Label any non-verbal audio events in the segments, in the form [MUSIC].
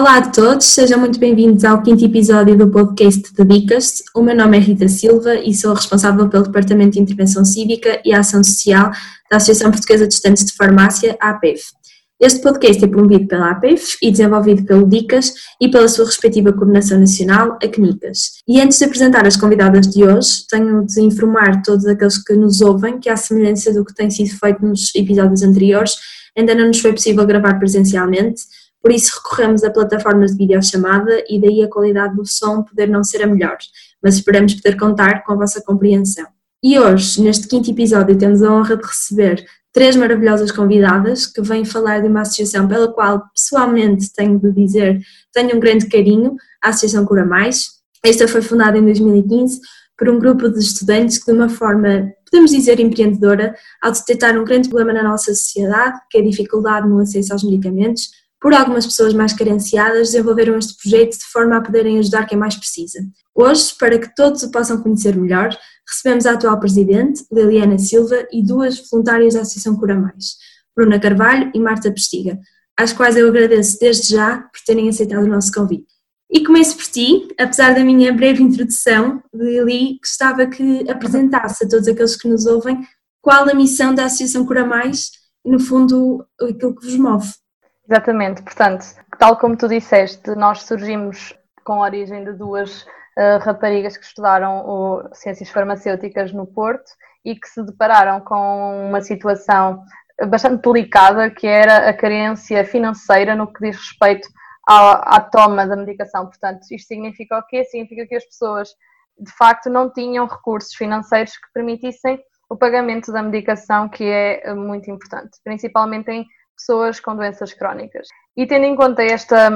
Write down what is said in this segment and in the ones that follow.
Olá a todos, sejam muito bem-vindos ao quinto episódio do podcast de Dicas. O meu nome é Rita Silva e sou responsável pelo Departamento de Intervenção Cívica e Ação Social da Associação Portuguesa de Estudantes de Farmácia, APEF. Este podcast é promovido pela APEF e desenvolvido pelo Dicas e pela sua respectiva coordenação nacional, a CNICAS. E antes de apresentar as convidadas de hoje, tenho de informar todos aqueles que nos ouvem que, à semelhança do que tem sido feito nos episódios anteriores, ainda não nos foi possível gravar presencialmente, por isso recorremos a plataformas de videochamada e daí a qualidade do som poder não ser a melhor, mas esperamos poder contar com a vossa compreensão. E hoje, neste quinto episódio, temos a honra de receber três maravilhosas convidadas que vêm falar de uma associação pela qual pessoalmente tenho de dizer tenho um grande carinho, a Associação Cura Mais. Esta foi fundada em 2015 por um grupo de estudantes que de uma forma, podemos dizer, empreendedora, ao detectar um grande problema na nossa sociedade, que é a dificuldade no acesso aos medicamentos, por algumas pessoas mais carenciadas, desenvolveram este projeto de forma a poderem ajudar quem mais precisa. Hoje, para que todos o possam conhecer melhor, recebemos a atual presidente, Liliana Silva, e duas voluntárias da Associação Cura Mais, Bruna Carvalho e Marta Pestiga, às quais eu agradeço desde já por terem aceitado o nosso convite. E começo por ti, apesar da minha breve introdução, Lili, gostava que apresentasse a todos aqueles que nos ouvem qual a missão da Associação Cura Mais e, no fundo, aquilo que vos move. Exatamente, portanto, tal como tu disseste, nós surgimos com a origem de duas uh, raparigas que estudaram o, ciências farmacêuticas no Porto e que se depararam com uma situação bastante delicada que era a carência financeira no que diz respeito à, à toma da medicação. Portanto, isto significa o quê? Significa que as pessoas de facto não tinham recursos financeiros que permitissem o pagamento da medicação, que é muito importante, principalmente em pessoas com doenças crónicas. E tendo em conta esta,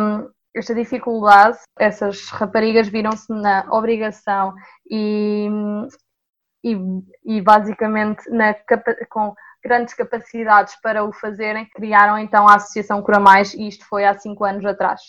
esta dificuldade, essas raparigas viram-se na obrigação e, e, e basicamente na, com grandes capacidades para o fazerem, criaram então a Associação Cura Mais e isto foi há cinco anos atrás.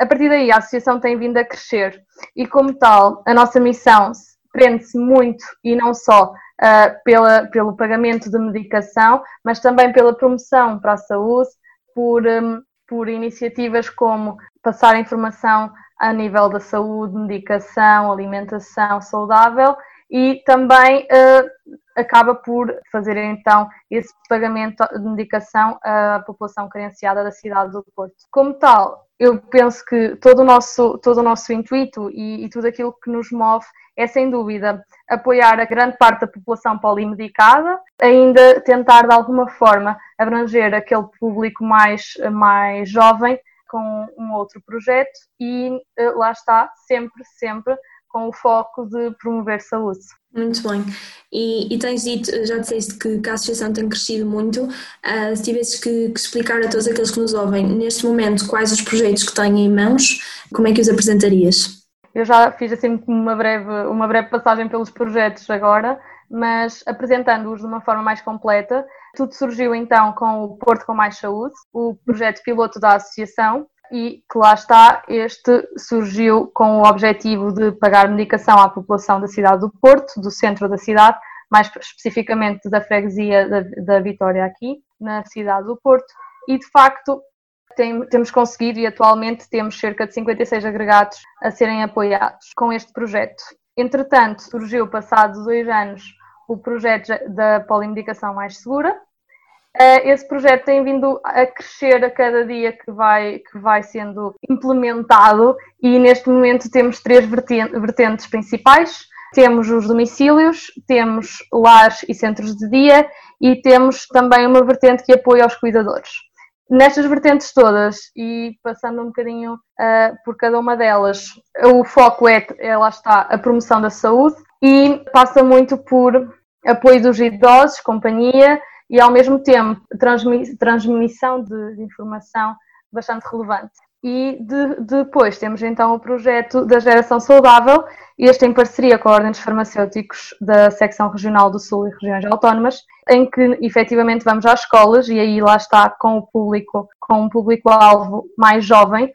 A partir daí, a associação tem vindo a crescer e, como tal, a nossa missão prende-se muito e não só uh, pela, pelo pagamento de medicação, mas também pela promoção para a saúde, por, um, por iniciativas como passar informação a nível da saúde, medicação, alimentação saudável e também uh, acaba por fazer então esse pagamento de medicação à população carenciada da cidade do Porto. Como tal, eu penso que todo o nosso, todo o nosso intuito e, e tudo aquilo que nos move é sem dúvida apoiar a grande parte da população polimedicada, ainda tentar de alguma forma abranger aquele público mais, mais jovem com um outro projeto e eh, lá está, sempre, sempre com o foco de promover saúde. Muito bem. E, e tens dito, já disseste que, que, a associação tem crescido muito. Uh, se tivesses que, que, explicar a todos aqueles que nos ouvem, neste momento, quais os projetos que têm em mãos, como é que os apresentarias? Eu já fiz assim uma breve, uma breve passagem pelos projetos agora, mas apresentando-os de uma forma mais completa. Tudo surgiu então com o Porto com Mais Saúde, o projeto piloto da associação, e que lá está, este surgiu com o objetivo de pagar medicação à população da cidade do Porto, do centro da cidade, mais especificamente da freguesia da, da Vitória aqui, na cidade do Porto, e de facto tem, temos conseguido e atualmente temos cerca de 56 agregados a serem apoiados com este projeto. Entretanto, surgiu, passados dois anos, o projeto da polimedicação mais segura. Eh, esse projeto tem vindo a crescer a cada dia que vai, que vai sendo implementado e neste momento temos três vertentes principais. Temos os domicílios, temos lares e centros de dia e temos também uma vertente que apoia os cuidadores nestas vertentes todas e passando um bocadinho uh, por cada uma delas, o foco é, é, lá está, a promoção da saúde e passa muito por apoio dos idosos, companhia e ao mesmo tempo transmi transmissão de, informação bastante relevante. E de, depois temos então o projeto da Geração Saudável, este em parceria com a Ordem dos Farmacêuticos da Secção Regional do Sul e Regiões Autónomas, em que efetivamente vamos às escolas e aí lá está com o público, com um público-alvo mais jovem,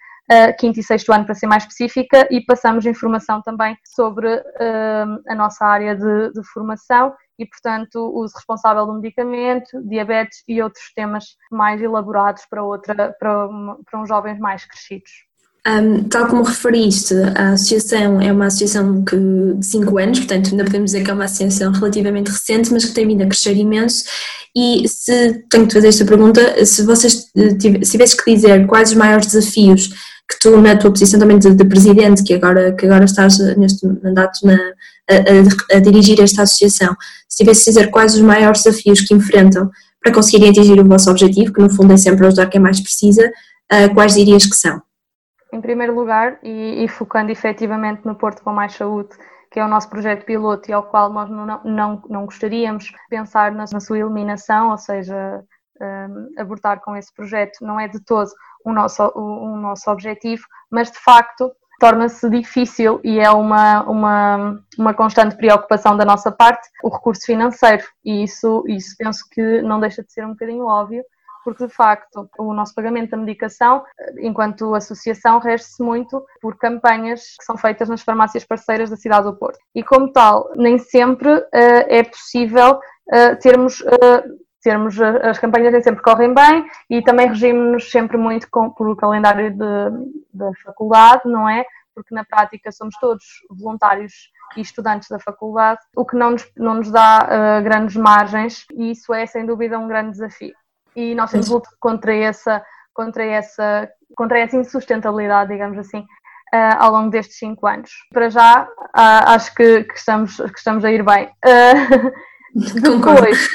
quinto e sexto ano para ser mais específica, e passamos informação também sobre uh, a nossa área de, de formação e, portanto, uso responsável do medicamento, diabetes e outros temas mais elaborados para, outra, para, para uns jovens mais crescidos. Um, tal como referiste, a associação é uma associação que, de 5 anos, portanto, ainda podemos dizer que é uma associação relativamente recente, mas que tem vindo a crescer imenso. E se tenho que fazer esta pergunta, se vocês se tivesses que dizer quais os maiores desafios que tu, na tua posição também de, de presidente, que agora, que agora estás neste mandato na, a, a, a, dirigir esta associação, se tivesse que dizer quais os maiores desafios que enfrentam para conseguirem atingir o vosso objetivo, que no fundo é sempre ajudar quem mais precisa, uh, quais dirias que são? Em primeiro lugar, e, e, focando efetivamente no Porto com Mais Saúde, que é o nosso projeto piloto e ao qual nós não, não, não gostaríamos pensar na, na sua eliminação, ou seja, um, abortar com esse projeto, não é de todo o nosso, o, o nosso objetivo, mas de facto torna-se difícil e é uma, uma, uma constante preocupação da nossa parte o recurso financeiro e isso, isso penso que não deixa de ser um bocadinho óbvio porque de facto o nosso pagamento da medicação, enquanto associação, rege-se muito por campanhas que são feitas nas farmácias parceiras da cidade do Porto. E como tal, nem sempre uh, é possível uh, termos uh, termos as campanhas nem sempre correm bem e também regimos-nos sempre muito com, por o calendário da faculdade, não é? Porque na prática somos todos voluntários e estudantes da faculdade, o que não nos, não nos dá uh, grandes margens e isso é sem dúvida um grande desafio. E nós temos luto contra essa, contra essa, contra essa insustentabilidade, digamos assim, Uh, ao longo destes cinco anos. Para já, uh, acho que, que, estamos, que estamos a ir bem. Uh, [LAUGHS] [LAUGHS] Depois,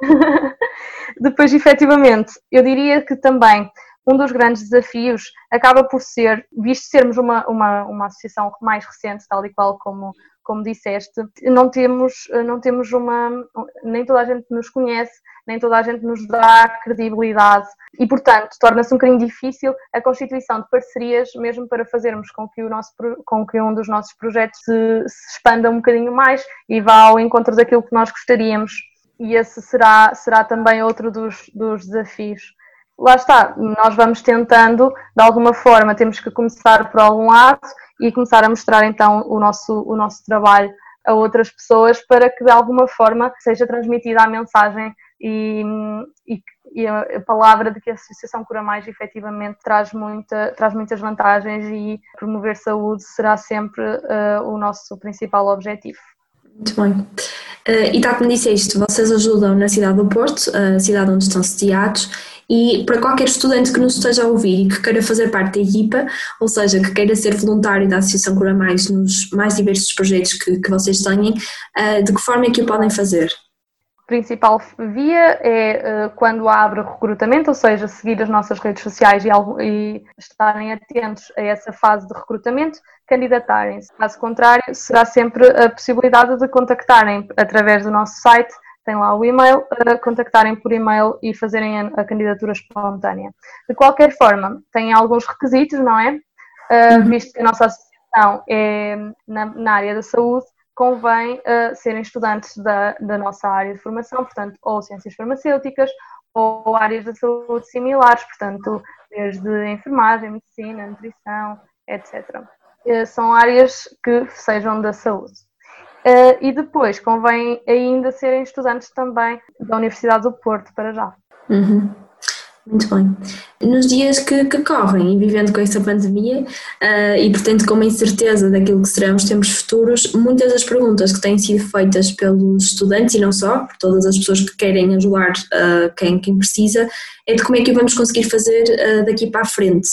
[LAUGHS] depois, efetivamente, eu diria que também um dos grandes desafios acaba por ser, visto sermos uma, uma, uma associação mais recente, tal e qual como, como disseste, não temos, não temos uma. nem toda a gente nos conhece, nem toda a gente nos dá credibilidade e, portanto, torna-se um bocadinho difícil a constituição de parcerias, mesmo para fazermos com que, o nosso, com que um dos nossos projetos se, se expanda um bocadinho mais e vá ao encontro daquilo que nós gostaríamos. E esse será, será também outro dos, dos desafios lá está, nós vamos tentando, de alguma forma, temos que começar por algum lado e começar a mostrar então o nosso, o nosso trabalho a outras pessoas para que de alguma forma seja transmitida a mensagem e, e, e a, palavra de que a Associação Cura Mais efetivamente traz, muita, traz muitas vantagens e promover saúde será sempre uh, o nosso principal objetivo. Muito bem. Uh, e tal como disseste, vocês ajudam na cidade do Porto, a cidade onde estão sediados, e para qualquer estudante que nos esteja a ouvir e que queira fazer parte da equipa, ou seja, que queira ser voluntário da Associação Cura Mais nos mais diversos projetos que, que vocês tenham, uh, de que forma é que o podem fazer? principal via é uh, quando abre recrutamento, ou seja, seguir as nossas redes sociais e, e, estarem atentos a essa fase de recrutamento, candidatarem-se. Caso contrário, será sempre a possibilidade de contactarem através do nosso site, tem lá o e-mail, contactarem por e-mail e fazerem a, candidatura espontânea. De qualquer forma, tem alguns requisitos, não é? Uh, visto que a nossa associação é na, na área da saúde, convém uh, serem estudantes da, da nossa área de formação, portanto, ou ciências farmacêuticas ou áreas da saúde similares, portanto, desde enfermagem, medicina, nutrição, etc. Eh, são áreas que sejam da saúde. Uh, e depois convém ainda serem estudantes também da Universidade do Porto, para já. Uhum. Muito bem. Nos dias que, que correm e vivendo com esta pandemia uh, e portanto com uma incerteza daquilo que serão os tempos futuros, muitas das perguntas que têm sido feitas pelos estudantes e não só, por todas as pessoas que querem ajudar uh, quem, quem precisa, é de como é que vamos conseguir fazer uh, daqui para a frente.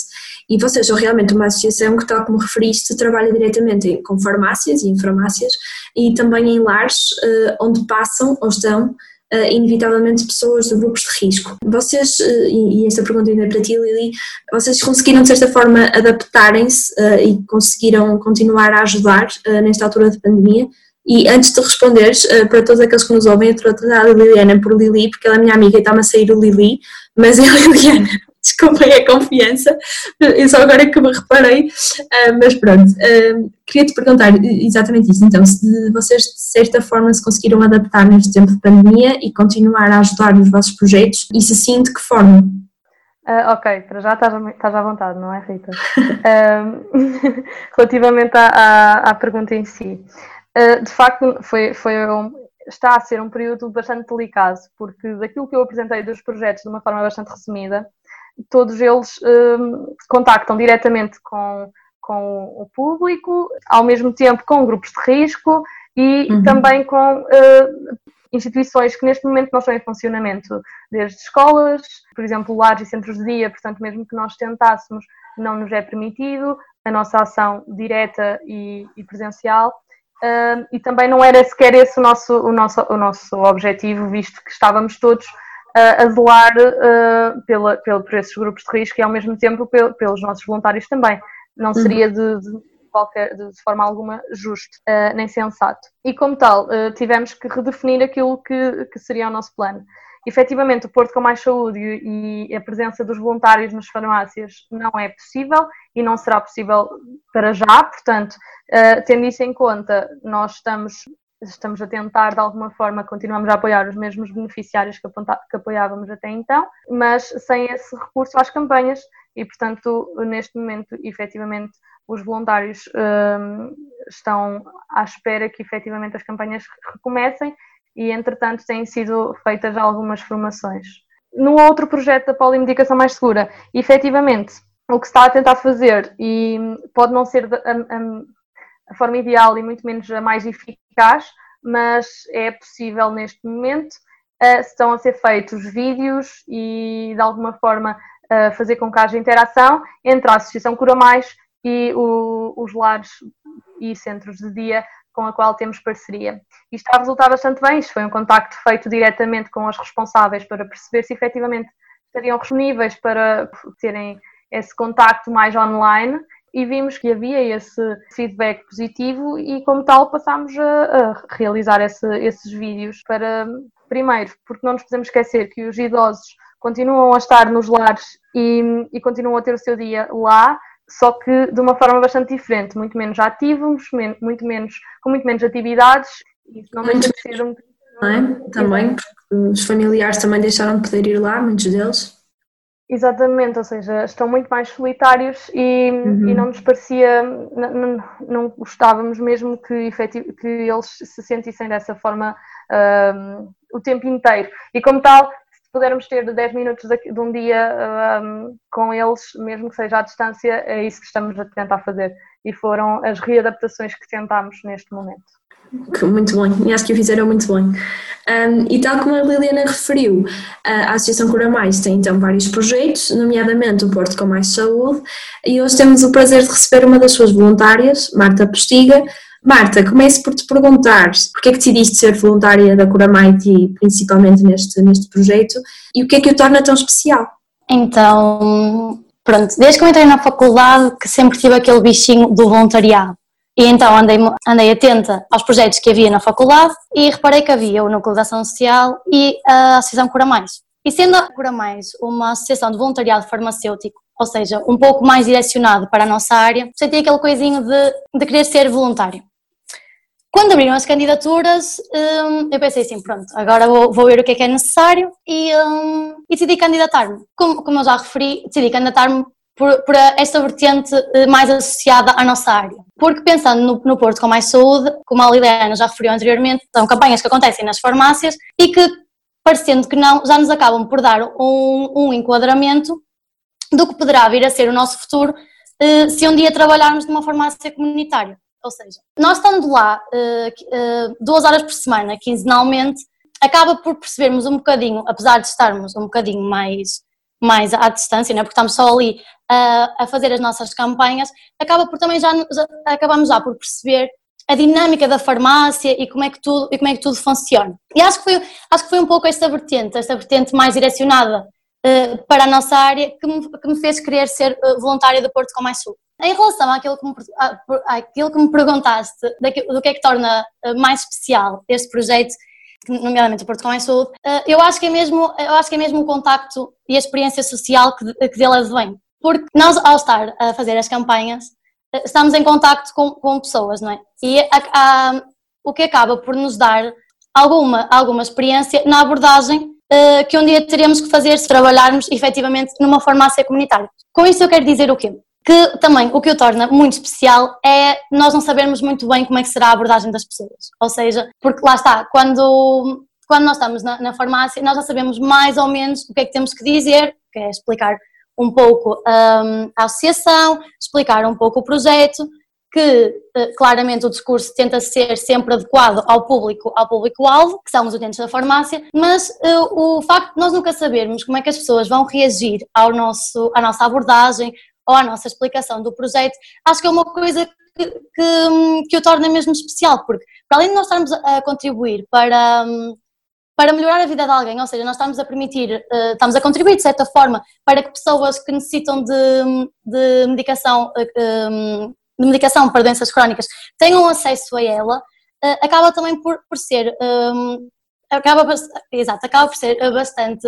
E vocês são realmente uma associação que, tal como referiste, trabalha diretamente com farmácias e em farmácias e também em lares onde passam ou estão inevitavelmente pessoas de grupos de risco. Vocês, uh, e, esta pergunta ainda é para ti, Lili, vocês conseguiram de certa forma adaptarem-se uh, e conseguiram continuar a ajudar nesta altura de pandemia? E antes de responderes, para todos aqueles que nos ouvem, eu estou a tratar a Liliana por Lili, porque ela é minha amiga e está-me a sair o Lili, mas é a Liliana desculpem a confiança, eu só agora que me reparei, uh, mas pronto, uh, queria te perguntar exatamente isso, então, se vocês de certa forma se conseguiram adaptar neste tempo de pandemia e continuar a ajudar nos vossos projetos, e se sim, de que forma? Uh, ok, para já estás, estás à vontade, não é, Rita? [LAUGHS] [LAUGHS] relativamente à, à, à, pergunta em si, de facto, foi, foi um, está a ser um período bastante delicado, porque daquilo que eu apresentei dos projetos de uma forma bastante resumida, todos eles um, contactam diretamente com, com o público, ao mesmo tempo com grupos de risco e uhum. também com uh, instituições que neste momento não estão em funcionamento, desde escolas, por exemplo, lares e centros de dia, portanto, mesmo que nós tentássemos, não nos é permitido a nossa ação direta e, e presencial. Uh, e também não era sequer esse o nosso, o nosso, o nosso objetivo, visto que estávamos todos a zelar uh, pela, pela, por esses grupos de risco e ao mesmo tempo pelos nossos voluntários também. Não seria uhum. de, de qualquer, de, forma alguma justo uh, nem sensato. E como tal, uh, tivemos que redefinir aquilo que, que seria o nosso plano. Efetivamente, o Porto com Mais Saúde e, e a presença dos voluntários nas farmácias não é possível e não será possível para já, portanto, uh, tendo isso em conta, nós estamos estamos a tentar de alguma forma, continuamos a apoiar os mesmos beneficiários que, que apoiávamos até então, mas sem esse recurso às campanhas e, portanto, neste momento, efetivamente, os voluntários um, estão à espera que efetivamente as campanhas recomecem e, entretanto, têm sido feitas algumas formações. No outro projeto da polimedicação mais segura, efetivamente, o que se está a tentar fazer, e pode não ser a forma ideal e muito menos a mais eficaz, mas é possível neste momento, uh, estão a ser feitos vídeos e, de alguma forma, uh, fazer com que haja interação entre a Associação Cura Mais e o, os lares e centros de dia com a qual temos parceria. E está a resultar bastante bem, isto foi um contacto feito diretamente com os responsáveis para perceber se efetivamente estariam disponíveis para terem esse contacto mais online e vimos que havia esse feedback positivo e como tal passámos a, a realizar esse, esses vídeos para, primeiro, porque não nos podemos esquecer que os idosos continuam a estar nos lares e, e continuam a ter o seu dia lá, só que de uma forma bastante diferente, muito menos ativos, muito menos, com muito menos atividades, e isso não deixa de ser um é? Também, porque os familiares também deixaram de poder ir lá, muitos deles. Exatamente, ou seja, estão muito mais solitários e, uhum. e não nos parecia, não, não gostávamos mesmo que, efetiv, que eles se sentissem dessa forma um, o tempo inteiro. E como tal, pudermos ter 10 minutos de um dia um, com eles, mesmo que seja à distância, é isso que estamos a tentar fazer. E foram as readaptações que tentámos neste momento. Muito bom, e acho que o fizeram muito bem. Um, e tal como a Liliana referiu, a Associação Cura Mais tem então vários projetos, nomeadamente o Porto com Mais Saúde, e hoje temos o prazer de receber uma das suas voluntárias, Marta Postiga, Marta, começo por te perguntar porque é que decidiste ser voluntária da Curamaiti, principalmente neste, neste projeto, e o que é que o torna tão especial? Então, pronto, desde que eu entrei na faculdade que sempre tive aquele bichinho do voluntariado. E então andei, andei atenta aos projetos que havia na faculdade e reparei que havia o Núcleo de Ação Social e a Associação Cura Mais. E sendo a Cura Mais uma associação de voluntariado farmacêutico, ou seja, um pouco mais direcionado para a nossa área, senti aquele coisinho de, de querer ser voluntário. Quando abriram as candidaturas, hum, eu pensei assim, pronto, agora vou, vou ver o que é que é necessário e, hum, e decidi candidatar-me. Como, como eu já referi, decidi candidatar-me por, por, esta vertente eh, mais associada à nossa área. Porque pensando no, no Porto com Mais Saúde, como a Liliana já referiu anteriormente, são campanhas que acontecem nas farmácias e que, parecendo que não, já nos acabam por dar um, um enquadramento do que poderá vir a ser o nosso futuro eh, se um dia trabalharmos numa farmácia comunitária. Ou seja, nós estando lá uh, duas horas por semana, quinzenalmente, acaba por percebermos um bocadinho, apesar de estarmos um bocadinho mais, mais à distância, né, porque estamos só ali uh, a fazer as nossas campanhas, acaba por também já, já acabamos já por perceber a dinâmica da farmácia e como é que tudo e como é que tudo funciona. E acho que foi acho que foi um pouco esta vertente, esta vertente mais direcionada uh, para a nossa área que me, que me fez querer ser uh, voluntária do Porto com Mais Sul. Em relação àquilo que me, àquilo que me perguntaste, do que é que torna eh, mais especial este projeto, nomeadamente o com Saúde, eh, eu acho que é mesmo, eu acho que é mesmo o contacto e a experiência social que, que dele advém. Porque nós, ao estar a fazer as campanhas, eh, estamos em contacto com, com pessoas, não é? E o que acaba por nos dar alguma, alguma experiência na abordagem que um dia teremos que fazer se trabalharmos efetivamente numa farmácia comunitária. Com isso eu quero dizer o quê? Que também o que o torna muito especial é nós não sabermos muito bem como é que será a abordagem das pessoas. Ou seja, porque lá está, quando, quando nós estamos na, na farmácia, nós já sabemos mais ou menos o que é que temos que dizer, que é explicar um pouco um, a associação, explicar um pouco o projeto, que uh, claramente o discurso tenta ser sempre adequado ao público, ao público-alvo, que são os utentes da farmácia, mas uh, o facto de nós nunca sabermos como é que as pessoas vão reagir ao nosso, à nossa abordagem ou à nossa explicação do projeto, acho que é uma coisa que, que, que o torna mesmo especial, porque para além de nós estarmos a contribuir para, para melhorar a vida de alguém, ou seja, nós estamos a permitir, uh, estamos a contribuir de certa forma para que pessoas que necessitam de, de medicação, uh, um, de medicação para doenças crónicas tenham acesso a ela, acaba também por, por ser, acaba, exato, acaba por ser bastante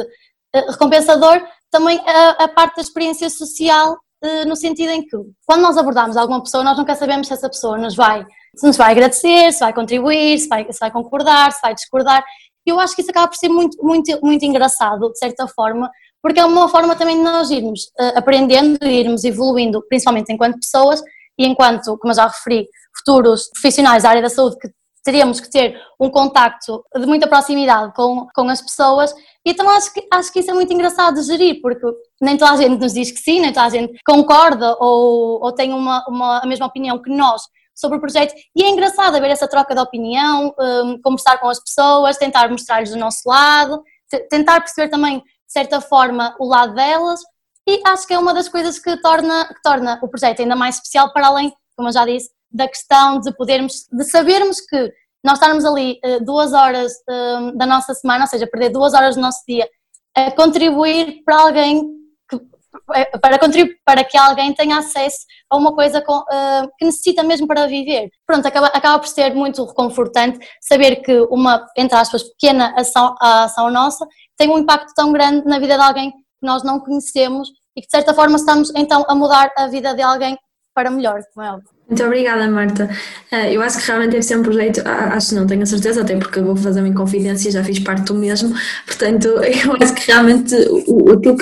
recompensador também a, a, parte da experiência social no sentido em que quando nós abordamos alguma pessoa nós nunca sabemos se essa pessoa nos vai se nos vai agradecer, se vai contribuir, se vai, se vai concordar, se vai discordar. Eu acho que isso acaba por ser muito, muito, muito engraçado, de certa forma, porque é uma forma também de nós irmos uh, aprendendo e irmos evoluindo, principalmente enquanto pessoas e enquanto, como eu já referi, futuros profissionais da área da saúde que teríamos que ter um contacto de muita proximidade com, com as pessoas. Então acho que, acho que isso é muito engraçado de gerir, porque nem toda a gente nos diz que sim, nem toda a gente concorda ou, ou tem uma, uma, a mesma opinião que nós sobre o projeto. E é engraçado ver essa troca de opinião, um, conversar com as pessoas, tentar mostrar-lhes o nosso lado, tentar perceber também, de certa forma, o lado delas. E acho que é uma das coisas que torna, que torna o projeto ainda mais especial para além, como eu já disse, da questão de podermos, de sabermos que nós estarmos ali uh, duas horas uh, da nossa semana, ou seja, perder duas horas do nosso dia a contribuir para alguém é, para contribuir para que alguém tenha acesso a uma coisa com, uh, que necessita mesmo para viver. Pronto, acaba, acaba por ser muito reconfortante saber que uma, entre aspas, pequena ação, ação nossa tem um impacto tão grande na vida de alguém que nós não conhecemos e que de certa forma estamos então a mudar a vida de alguém para melhor, como é óbvio. Muito obrigada, Marta. Eh, eu acho que realmente ser um projeto, acho não, tenho a certeza, até porque vou fazer uma inconfidência, já fiz parte do mesmo, portanto, [LAUGHS] eu acho que realmente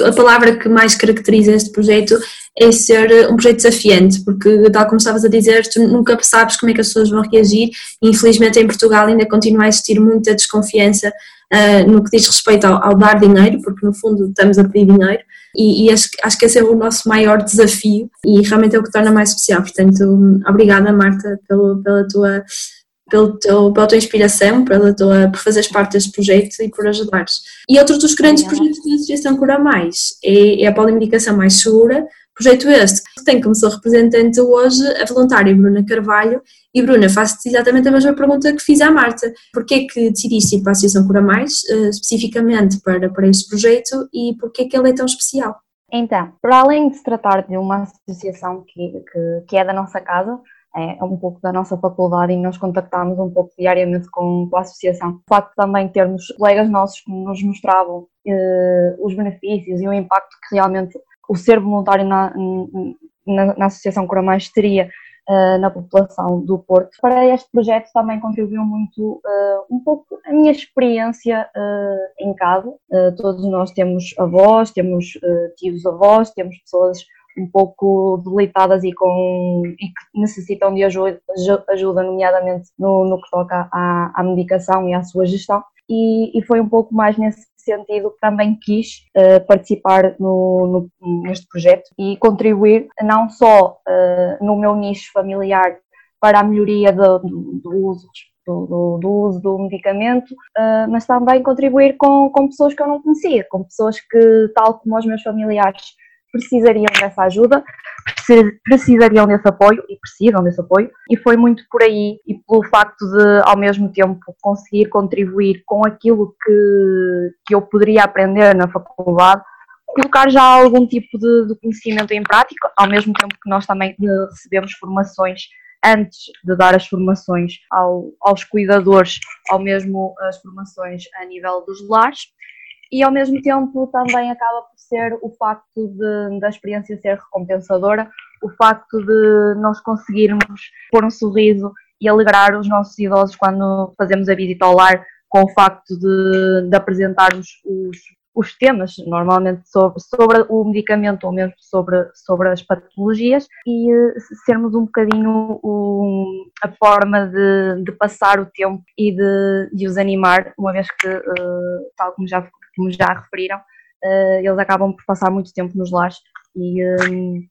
a palavra que mais caracteriza este projeto é ser um projeto desafiante, porque, tal como estavas a dizer, tu nunca sabes como é que as pessoas vão reagir. Infelizmente, em Portugal ainda continua a existir muita desconfiança uh, no que diz respeito ao, ao dar dinheiro, porque, no fundo, estamos a pedir dinheiro e, e acho, acho, que esse é o nosso maior desafio e realmente é o que torna mais especial. Portanto, obrigada Marta pelo, pela tua pelo teu, pela tua inspiração, pela tua, por fazeres parte deste projeto e por ajudares. E outro dos grandes projetos da Associação Cura Mais é, é a polimedicação mais segura, projeto este que tem como sua representante hoje a voluntária Bruna Carvalho. E Bruna, faço-te exatamente a mesma pergunta que fiz à Marta. Porquê é que decidiste ir para a Associação Cura Mais, uh, especificamente para, para este projeto, e porquê é que ele é tão especial? Então, para além de se tratar de uma associação que, que, que é da nossa casa, é um pouco da nossa faculdade e nós contactámos um pouco diariamente com, com a associação. O facto também termos colegas nossos que nos mostravam eh, os benefícios e o impacto que realmente o ser voluntário na, na, na Associação Cura Mais teria uh, na população do Porto. Para este projeto também contribuiu muito uh, um pouco a minha experiência uh, em casa. todos nós temos avós, temos tios avós, temos pessoas um pouco debilitadas e, com, e que necessitam de ajuda, ajuda nomeadamente no, no que toca à, à medicação e à sua gestão. E, e, foi um pouco mais nesse sentido também quis uh, participar no, no, neste projeto e contribuir não só uh, no meu nicho familiar para a melhoria do, do, do uso do, do, uso do medicamento, uh, mas também contribuir com, com pessoas que eu não conhecia, com pessoas que, tal como os meus familiares, precisariam dessa ajuda, precisariam desse apoio e precisam desse apoio, e foi muito por aí e pelo facto de, ao mesmo tempo, conseguir contribuir com aquilo que, que eu poderia aprender na faculdade, colocar já algum tipo de, de conhecimento em prática, ao mesmo tempo que nós também eh, recebemos formações antes de dar as formações ao, aos cuidadores, ou mesmo as formações a nível dos lares, e ao mesmo tempo também acaba por ser o facto de, da experiência ser recompensadora, o facto de nós conseguirmos pôr um sorriso e alegrar os nossos idosos quando fazemos a visita ao lar, com o facto de, de apresentarmos os, os temas, normalmente sobre, sobre o medicamento ou mesmo sobre, sobre as patologias, e sermos um bocadinho um, a forma de, de, passar o tempo e de, de os animar, uma vez que, uh, tal como já como já referiram, uh, eles acabam por passar muito tempo nos lares e, um,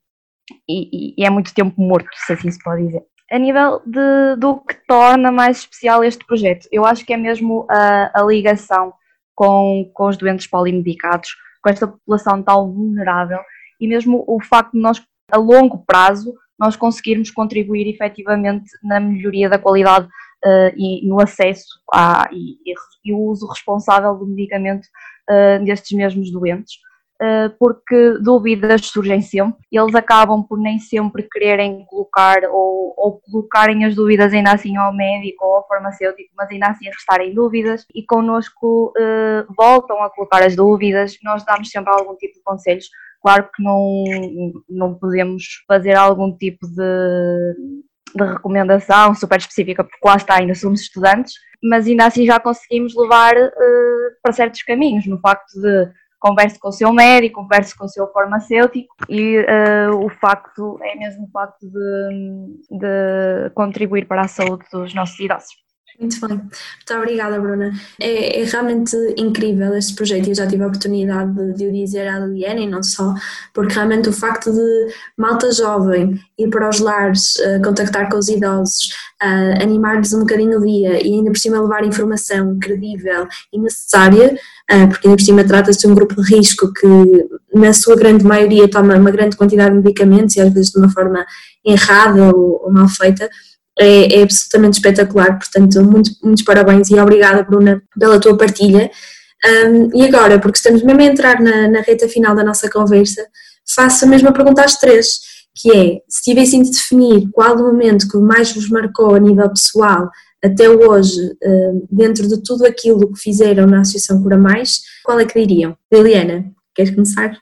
e, e, é muito tempo morto, se assim se pode dizer. A nível de, do que torna mais especial este projeto, eu acho que é mesmo a, a ligação com, com os doentes polimedicados, com esta população tão vulnerável e mesmo o facto de nós, a longo prazo, nós conseguirmos contribuir efetivamente na melhoria da qualidade uh, e no acesso à, e, e, o uso responsável do medicamento uh, destes mesmos doentes. Uh, porque dúvidas surgem sempre, eles acabam por nem sempre quererem colocar ou, ou, colocarem as dúvidas ainda assim ao médico ou ao farmacêutico, mas ainda assim restarem dúvidas e connosco voltam a colocar as dúvidas, nós damos sempre algum tipo de conselhos, Claro que não, não podemos fazer algum tipo de, de recomendação super específica, porque lá está, ainda somos estudantes, mas ainda assim já conseguimos levar uh, para certos caminhos, no facto de converse com o seu médico, converse com o seu farmacêutico e uh, o facto, é mesmo o facto de, de contribuir para a saúde dos nossos idosos. Muito bem, muito obrigada, Bruna. É, é, realmente incrível este projeto e eu já tive a oportunidade de, de o dizer à Liliana e não só, porque realmente o facto de malta jovem ir para os lares, uh, contactar com os idosos, uh, animar-lhes um bocadinho o dia e ainda por cima levar informação credível e necessária, uh, porque ainda por cima trata-se de um grupo de risco que, na sua grande maioria, toma uma grande quantidade de medicamentos e às vezes de uma forma errada ou, ou mal feita é, é absolutamente espetacular, portanto, muito, muitos parabéns e obrigada, Bruna, pela tua partilha. Um, e agora, porque estamos mesmo a entrar na, na reta final da nossa conversa, faço a mesma pergunta às três, que é, se tivessem de definir qual o momento que mais vos marcou a nível pessoal até hoje, dentro de tudo aquilo que fizeram na Associação Cura Mais, qual é que diriam? Liliana, queres começar?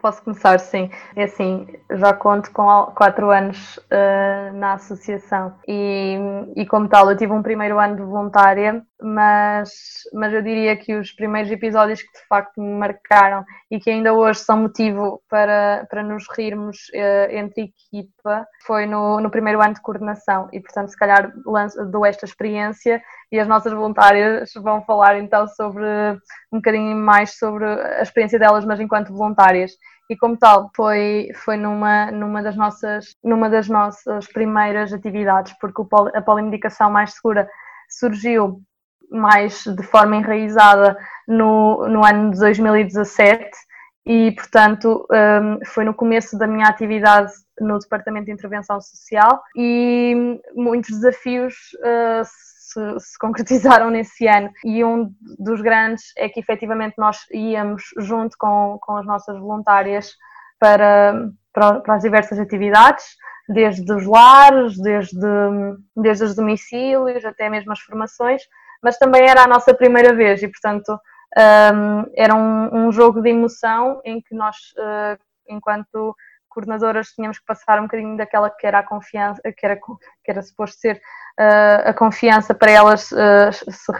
Posso começar, sim. É assim, já conto com quatro anos uh, na associação e, e, como tal, eu tive um primeiro ano de voluntária, mas, mas eu diria que os primeiros episódios que de facto me marcaram e que ainda hoje são motivo para, para nos rirmos uh, entre equipa foi no, no primeiro ano de coordenação e, portanto, se calhar dou esta experiência e as nossas voluntárias vão falar então sobre um bocadinho mais sobre a experiência delas, mas enquanto voluntárias. E como tal, foi, foi numa, numa, das nossas, numa das nossas primeiras atividades, porque a polimedicação mais segura surgiu mais de forma enraizada no, no ano de 2017 e, portanto, um, foi no começo da minha atividade no Departamento de Intervenção Social e muitos desafios uh, se, se, concretizaram [LAUGHS] nesse ano. E um dos grandes é que efetivamente nós íamos junto com, com as nossas voluntárias para, para, para as diversas atividades, desde os lares, desde, desde os domicílios até mesmo as formações, mas também era a nossa primeira vez e portanto um, era um, um, jogo de emoção em que nós, uh, enquanto coordenadoras tínhamos que passar um bocadinho daquela que era a confiança, que era, que era suposto ser uh, a confiança para elas uh, se,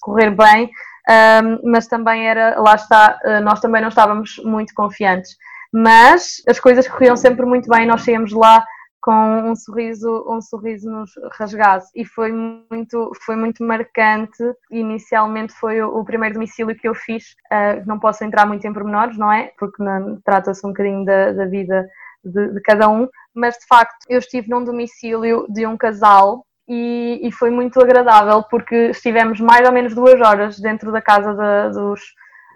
correr bem, uh, mas também era, lá está, nós também não estávamos muito confiantes. Mas as coisas corriam sempre muito bem, nós saímos lá com um sorriso, um sorriso nos rasgado e foi muito, foi muito marcante. Inicialmente foi o, o primeiro domicílio que eu fiz. Uh, não posso entrar muito em pormenores, não é? Porque trata-se um bocadinho da, da vida de, de, cada um, mas de facto eu estive num domicílio de um casal. E, e foi muito agradável porque estivemos mais ou menos duas horas dentro da casa de, dos,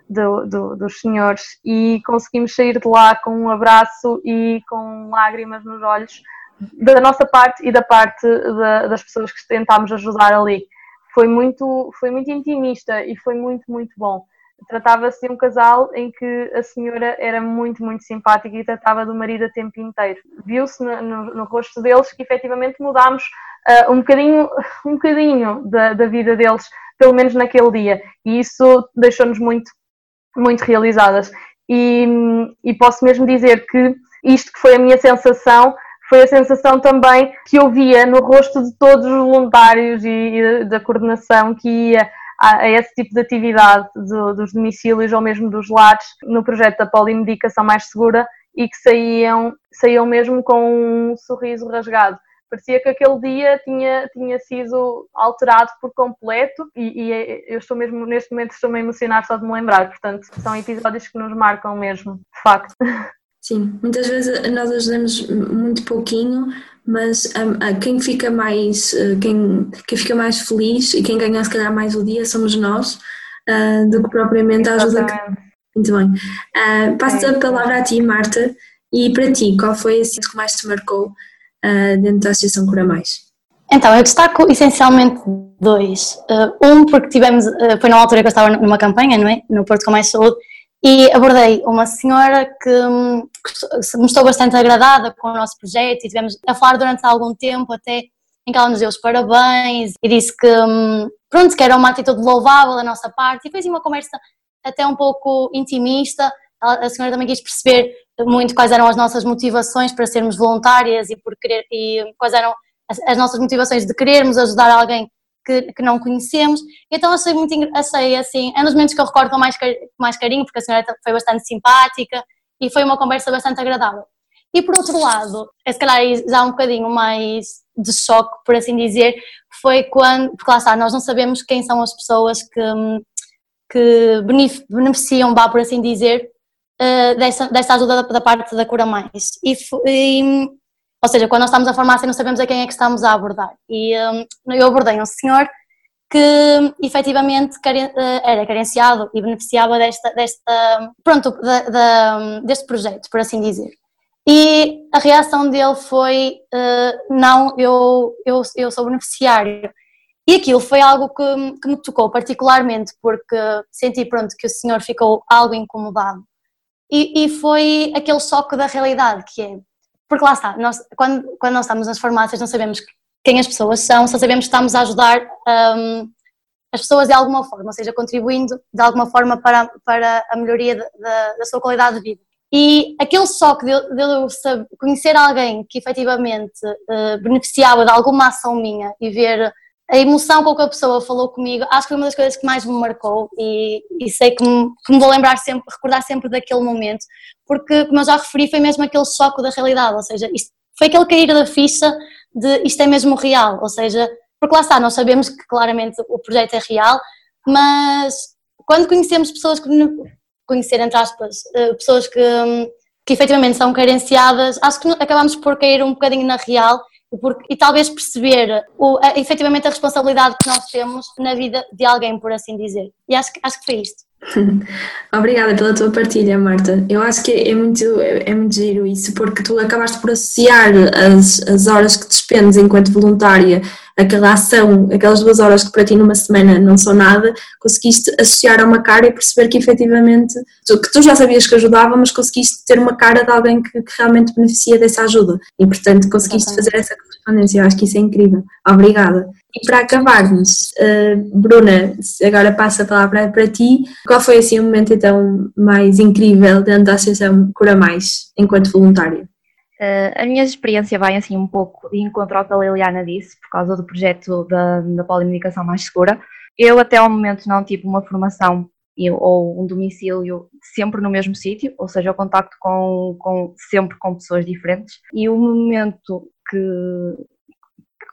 do, do, dos senhores e conseguimos sair de lá com um abraço e com lágrimas nos olhos da nossa parte e da parte da, das pessoas que tentámos ajudar ali. Foi muito, foi muito intimista e foi muito, muito bom. Tratava-se de um casal em que a senhora era muito, muito simpática e tratava do marido a tempo inteiro. Viu-se no, no, no, rosto deles que efetivamente mudámos uh, um bocadinho, um bocadinho da, da vida deles, pelo menos naquele dia. E isso deixou-nos muito, muito realizadas. E, e posso mesmo dizer que isto que foi a minha sensação foi a sensação também que eu via no rosto de todos os voluntários e, e da coordenação que ia a, a, esse tipo de atividade do, dos domicílios ou mesmo dos lares no projeto da polimedicação mais segura e que saíam, saíam mesmo com um sorriso rasgado. parecia que aquele dia tinha, tinha sido alterado por completo e, e é, eu estou mesmo, neste momento, estou-me a emocionar só de me lembrar, portanto, são episódios que nos marcam mesmo, de facto. [LAUGHS] Sim, muitas vezes nós ajudamos muito pouquinho, mas um, quem fica mais uh, quem, quem fica mais feliz e quem ganha se calhar mais o dia somos nós uh, do que propriamente a ajuda que... Muito bem. Uh, passo é. a palavra a ti, Marta, e para ti, qual foi assim que mais te marcou dentro da Associação Cura Mais? Então, eu destaco essencialmente dois. um, porque tivemos, foi na altura que eu estava numa campanha, não é? No Porto com Mais Saúde, e abordei uma senhora que, se mostrou bastante agradada com o nosso projeto e tivemos a falar durante algum tempo até em que ela nos deu os parabéns e disse que, hum, pronto, que era uma atitude louvável da nossa parte e fez uma conversa até um pouco intimista. A senhora também quis perceber muito quais eram as nossas motivações para sermos voluntárias e por querer e quais eram as, as nossas motivações de querermos ajudar alguém que, que não conhecemos. Então achei muito achei assim, é um dos momentos que eu recordo com mais, mais carinho, porque a senhora foi bastante simpática e foi uma conversa bastante agradável. E por outro lado, é se calhar já um bocadinho mais de choque, por assim dizer, foi quando, porque lá está, nós não sabemos quem são as pessoas que, que beneficiam, vá por assim dizer, eh, desta, ajuda da, parte da Cura Mais. E, e ou seja, quando nós estamos a farmácia não sabemos a quem é que estamos a abordar. E um, eu abordei um senhor que efetivamente eh, era carenciado e beneficiava desta, desta pronto, deste projeto, por assim dizer. E a reação dele foi, uh, não, eu, eu, eu sou beneficiário. E aquilo foi algo que, que me tocou particularmente, porque senti, pronto, que o senhor ficou algo incomodado. E, e foi aquele choque da realidade, que é, porque lá está, nós, quando, quando nós estamos nas farmácias não sabemos quem as pessoas são, só sabemos que estamos a ajudar um, as pessoas de alguma forma, ou seja, contribuindo de alguma forma para, para a melhoria de, de, da sua qualidade de vida. E aquele só de, de eu saber, conhecer alguém que efetivamente uh, beneficiava de alguma ação minha e ver a emoção com que a pessoa falou comigo, acho que foi uma das coisas que mais me marcou e, e sei que me, que me, vou lembrar sempre, recordar sempre daquele momento, porque, como eu já referi, foi mesmo aquele choque da realidade, ou seja, isto, foi aquele cair da ficha de isto é mesmo real, ou seja, porque lá está, nós sabemos que claramente o projeto é real, mas quando conhecemos pessoas que, conhecer entre aspas, eh, pessoas que, que efetivamente são carenciadas, acho que acabamos por cair um bocadinho na real porque, e talvez perceber o, a, efetivamente a responsabilidade que nós temos na vida de alguém, por assim dizer. E acho, acho que foi isto. [LAUGHS] Obrigada pela tua partilha, Marta. Eu acho que é muito, é, muito giro isso, porque tu acabaste por associar as, as horas que despendes enquanto voluntária aquela ação, aquelas duas horas que para ti numa semana não são nada, conseguiste associar a uma cara e perceber que efetivamente, que tu já sabias que ajudava, mas conseguiste ter uma cara de alguém que, que realmente beneficia dessa ajuda e portanto conseguiste fazer essa correspondência, eu acho que isso é incrível. Obrigada. E para acabarmos, uh, Bruna, agora passa a palavra para ti, qual foi assim o momento então mais incrível dentro da Associação Cura Mais, enquanto voluntária? Uh, a minha experiência vai assim um pouco de encontro ao que a Liliana disse, por causa do projeto da, da polimedicação mais segura. Eu até ao momento não tive uma formação ou um domicílio sempre no mesmo sítio, ou seja, o contacto com, com, sempre com pessoas diferentes. E o momento que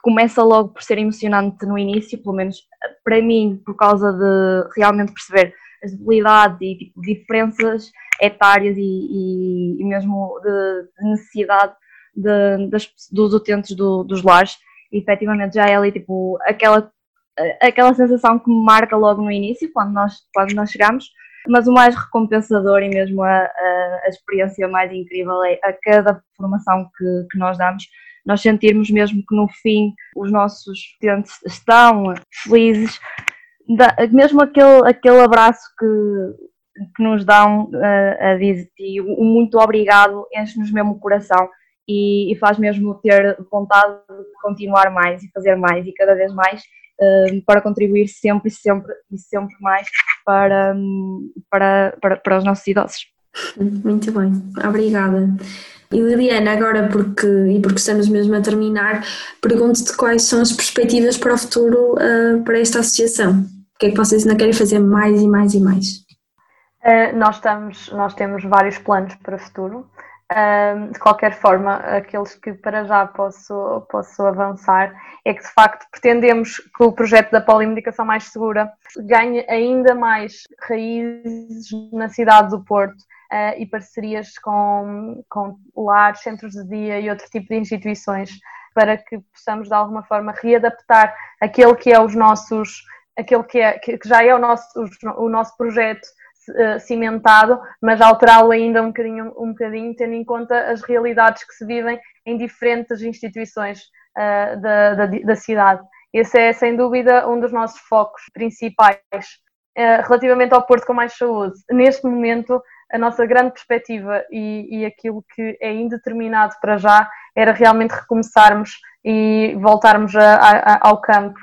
começa logo por ser emocionante no início, pelo menos para mim, por causa de realmente perceber as debilidades e tipo, diferenças etárias e, e, e mesmo de, necessidade de, das, dos utentes do, dos lares. E, efetivamente já é ali tipo aquela, aquela sensação que me marca logo no início, quando nós, quando nós chegamos, mas o mais recompensador e mesmo a, a, a experiência mais incrível é a cada formação que, que nós damos, nós sentirmos mesmo que no fim os nossos utentes estão felizes, mesmo aquele, aquele abraço que que nos dão uh, a dizer um muito obrigado, enche-nos mesmo o coração e, e, faz mesmo ter vontade de continuar mais e fazer mais e cada vez mais uh, para contribuir sempre sempre e sempre mais para, para, para, para os nossos idosos. Muito bem, obrigada. E Liliana, agora porque, e porque estamos mesmo a terminar, pergunto-te quais são as perspectivas para o futuro uh, para esta associação. O que é que vocês ainda querem fazer mais e mais e mais? Uh, nós, estamos, nós temos vários planos para o futuro. de qualquer forma, aqueles que para já posso, posso avançar é que de facto pretendemos que o projeto da polimedicação mais segura ganhe ainda mais raízes na cidade do Porto uh, e parcerias com, com lares, centros de dia e outro tipo de instituições para que possamos de alguma forma readaptar aquele que é os nossos, aquele que, é, que já é o nosso, o, nosso projeto uh, cimentado, mas alterá-lo ainda um bocadinho, um bocadinho, tendo em conta as realidades que se vivem em diferentes instituições uh, da, da, da, cidade. Esse é, sem dúvida, um dos nossos focos principais. Uh, relativamente ao Porto com Mais Saúde, neste momento, a nossa grande perspectiva e, e aquilo que é indeterminado para já era realmente recomeçarmos e voltarmos a, a, ao campo,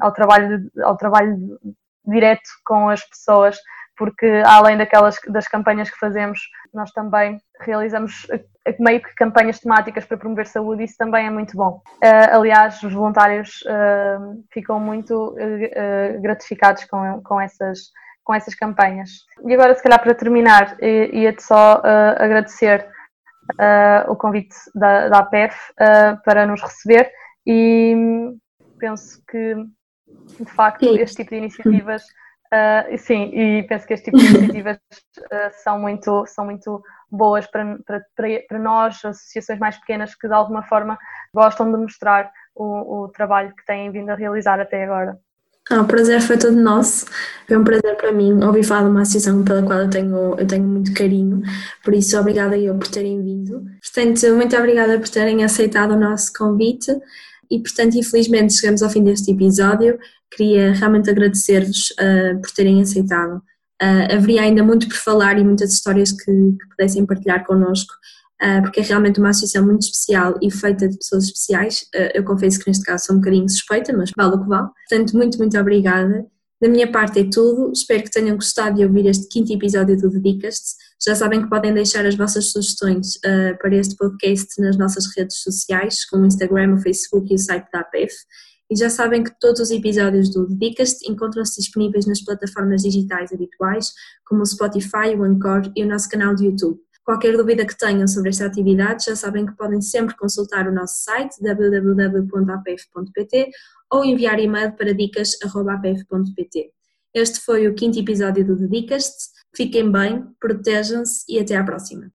ao, trabalho, ao trabalho direto com as pessoas, porque além daquelas das campanhas que fazemos, nós também realizamos meio que campanhas temáticas para promover saúde, isso também é muito bom. Uh, aliás, os voluntários uh, ficam muito uh, gratificados com, com, essas, com essas campanhas. E agora, se calhar, para terminar, ia-te só agradecer o convite da, da APEF para nos receber e penso que, de facto, este tipo de iniciativas Uh, sim, e penso que este tipo de iniciativas uh, são, muito, são muito boas para, para, para nós, associações mais pequenas que de alguma forma gostam de mostrar o, o trabalho que têm vindo a realizar até agora. Ah, o prazer foi todo nosso. Foi um prazer para mim ouvir falar de uma associação pela qual eu tenho, eu tenho muito carinho, por isso obrigada eu por terem vindo. Portanto, muito obrigada por terem aceitado o nosso convite e, portanto, infelizmente chegamos ao fim deste episódio. Queria realmente agradecer-vos uh, por terem aceitado. Uh, haveria ainda muito por falar e muitas histórias que, que pudessem partilhar connosco, porque é realmente uma associação muito especial e feita de pessoas especiais. eu confesso que neste caso sou um bocadinho suspeita, mas vale o que vale. Portanto, muito, muito obrigada. Da minha parte é tudo. Espero que tenham gostado de ouvir este quinto episódio do Dedicas-te. Já sabem que podem deixar as vossas sugestões uh, para este podcast nas nossas redes sociais, como o Instagram, o Facebook e o site da APF. E já sabem que todos os episódios do Dedicas-te encontram-se disponíveis nas plataformas digitais habituais, como o Spotify, o Anchor e o nosso canal de YouTube. Qualquer dúvida que tenham sobre esta atividade, já sabem que podem sempre consultar o nosso site www.apf.pt ou enviar e-mail para dicas.apf.pt. Este foi o quinto episódio do Dedicas-te. Fiquem bem, protejam-se e até à próxima.